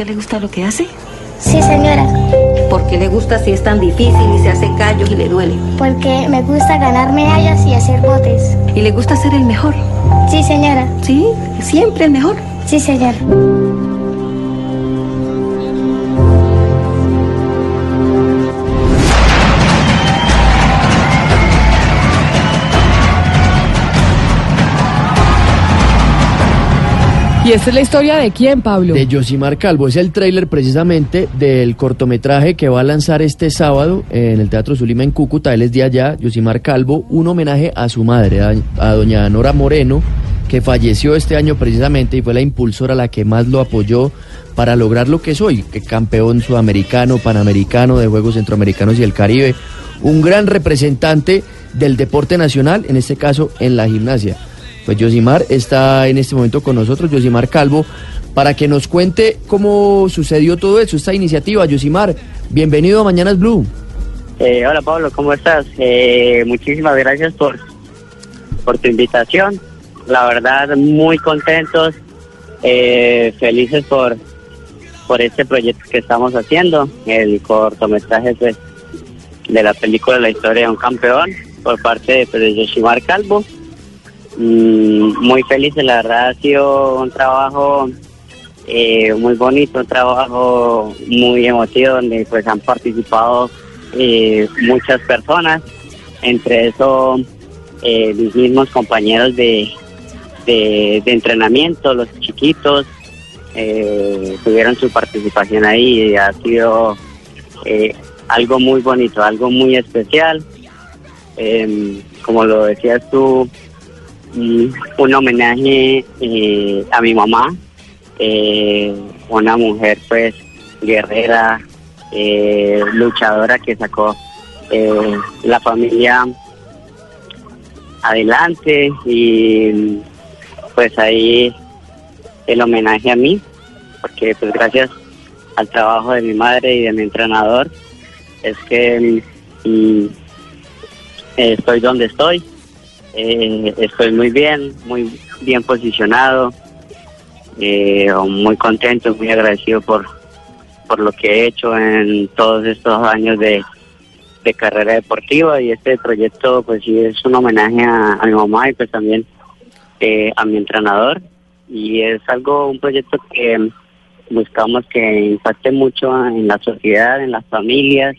usted le gusta lo que hace? Sí, señora. ¿Por qué le gusta si es tan difícil y se hace callos y le duele? Porque me gusta ganar medallas y hacer botes. ¿Y le gusta ser el mejor? Sí, señora. ¿Sí? ¿Siempre el mejor? Sí, señora. ¿Y esta es la historia de quién, Pablo? De Josimar Calvo. Es el tráiler precisamente del cortometraje que va a lanzar este sábado en el Teatro Zulima en Cúcuta. Él es de allá, Josimar Calvo, un homenaje a su madre, a, doña Nora Moreno, que falleció este año precisamente y fue la impulsora la que más lo apoyó para lograr lo que soy, que campeón sudamericano, panamericano de Juegos Centroamericanos y el Caribe, un gran representante del deporte nacional, en este caso en la gimnasia. Pues Yosimar está en este momento con nosotros, Yosimar Calvo, para que nos cuente cómo sucedió todo eso, esta iniciativa. Yosimar, bienvenido a Mañanas Blue. Eh, hola Pablo, ¿cómo estás? Eh, muchísimas gracias por, por tu invitación. La verdad, muy contentos, eh, felices por, por este proyecto que estamos haciendo, el cortometraje pues, de la película La historia de un campeón por parte de, pues, de Calvo. Mm, muy felices, la verdad ha sido un trabajo eh, muy bonito, un trabajo muy emotivo donde pues han participado eh, muchas personas, entre eso eh, mis mismos compañeros de, de, entrenamiento, los chiquitos, eh, tuvieron su participación ahí y ha sido eh, algo muy bonito, algo muy especial. Em, como lo decías tú, un homenaje eh, a mi mamá, eh, una mujer pues guerrera, eh, luchadora que sacó la familia adelante y pues ahí el homenaje a mí, porque pues gracias al trabajo de mi madre y de mi entrenador es que mm, estoy donde estoy, eh, estoy muy bien, muy bien posicionado, eh, muy contento, muy agradecido por, por lo que he hecho en todos estos años de, de carrera deportiva. Y este proyecto pues sí es un homenaje a, mi mamá y pues también eh, a mi entrenador. Y es algo, un proyecto que buscamos que impacte mucho en la sociedad, en las familias,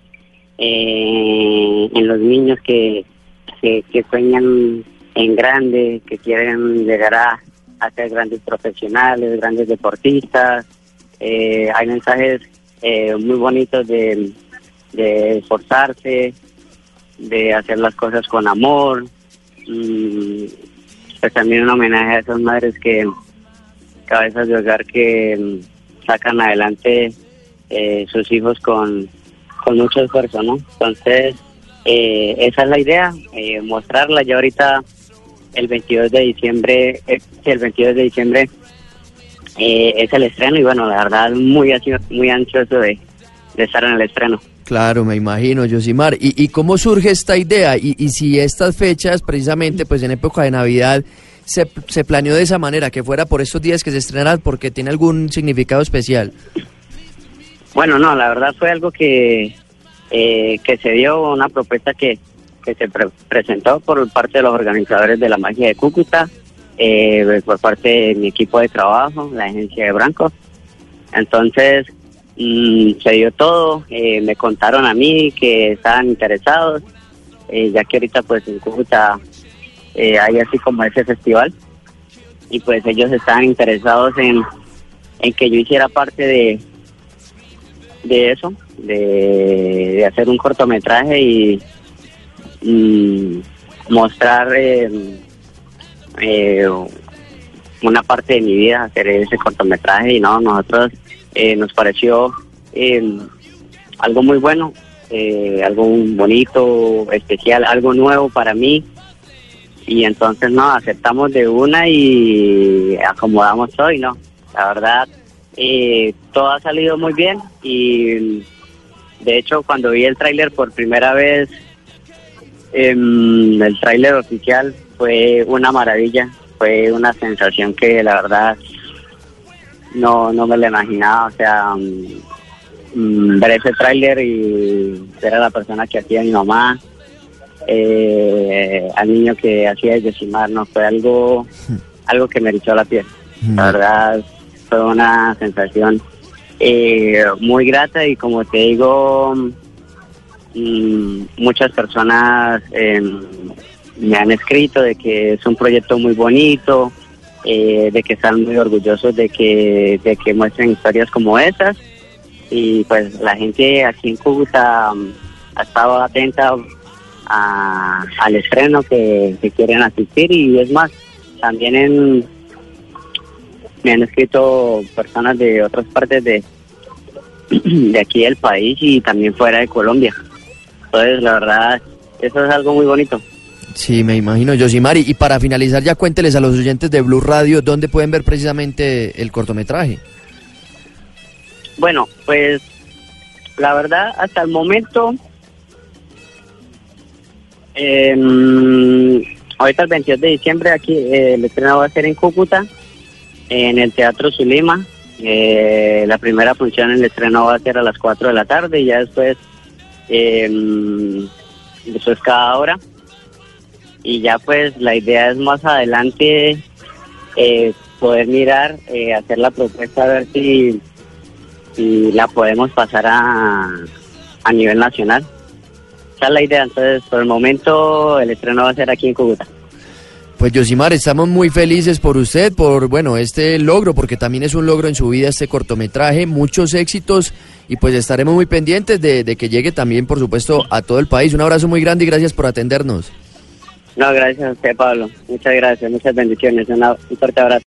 eh, en los niños que, que, que sueñan en grande, que quieren llegar a, ser grandes profesionales, grandes deportistas. Eh, hay mensajes eh, muy bonitos de, esforzarse, de hacer las cosas con amor. Y pues también un homenaje a esas madres que cabezas de hogar que mm, sacan adelante eh, sus hijos con, con mucho esfuerzo, ¿no? Entonces, eh, esa es la idea, eh, mostrarla. Ya ahorita el 22 de diciembre, eh, el 22 de diciembre eh, es el estreno y bueno, la verdad muy muy ansioso de, de estar en el estreno. Claro, me imagino, Yosimar. ¿Y, y cómo surge esta idea? Y, y si estas fechas, precisamente, pues en época de Navidad, se, se planeó de esa manera, que fuera por estos días que se estrenara, porque tiene algún significado especial. Bueno, no, la verdad fue algo que, eh, que se dio, una propuesta que, que se pre- presentó por parte de los organizadores de la magia de Cúcuta, eh, por parte de mi equipo de trabajo, la agencia de Branco. Entonces, mm, se dio todo, eh, me contaron a mí que estaban interesados, eh, ya que ahorita pues en Cúcuta eh, hay así como ese festival, y pues ellos estaban interesados en, en que yo hiciera parte de, de eso, de, hacer un cortometraje y, mostrar eh, eh, una parte de mi vida, hacer ese cortometraje. Y no, nosotros eh, nos pareció eh, algo muy bueno, eh, algo bonito, especial, algo nuevo para mí. Y entonces no, aceptamos de una y acomodamos todo y no, la verdad eh, todo ha salido muy bien y de hecho cuando vi el tráiler por primera vez em, el tráiler oficial fue una maravilla fue una sensación que la verdad no, no me lo imaginaba, o sea, mm, ver ese tráiler y ver a la persona que hacía mi mamá, eh, al niño que hacía el Yosimar, no fue algo, algo que me erizó la piel. La verdad, fue una sensación eh, muy grata y como te digo, mm, muchas personas em, me han escrito de que es un proyecto muy bonito, eh, de que están muy orgullosos de que, de que muestren historias como esas. Y pues la gente aquí en Cúcuta um, ha estado atenta a- al estreno que, que quieren asistir y es más, también en, me han escrito personas de otras partes de, de aquí del país y también fuera de Colombia. Entonces, la verdad, eso es algo muy bonito. Sí, me imagino, Yosimari. Y para finalizar, ya cuénteles a los oyentes de Blue Radio dónde pueden ver precisamente el cortometraje. Bueno, pues la verdad, hasta el momento, eh, ahorita el 22 de diciembre aquí eh, el estreno va a ser en Cúcuta, en el Teatro Zulima. Eh, la primera función en el estreno va a ser a las 4 de la tarde y ya después, eh, es cada hora. Y ya pues la idea es más adelante eh, poder mirar, eh, hacer la propuesta, a ver si y la podemos pasar a, a nivel nacional. Esa es la idea, entonces por el momento el estreno va a ser aquí en Cúcuta. Pues Yosimar, estamos muy felices por usted, por bueno, este logro, porque también es un logro en su vida este cortometraje, muchos éxitos y pues estaremos muy pendientes de, que llegue también, por supuesto, a todo el país. Un abrazo muy grande y gracias por atendernos. No, gracias a usted, Pablo. Muchas gracias, muchas bendiciones. Un fuerte abrazo.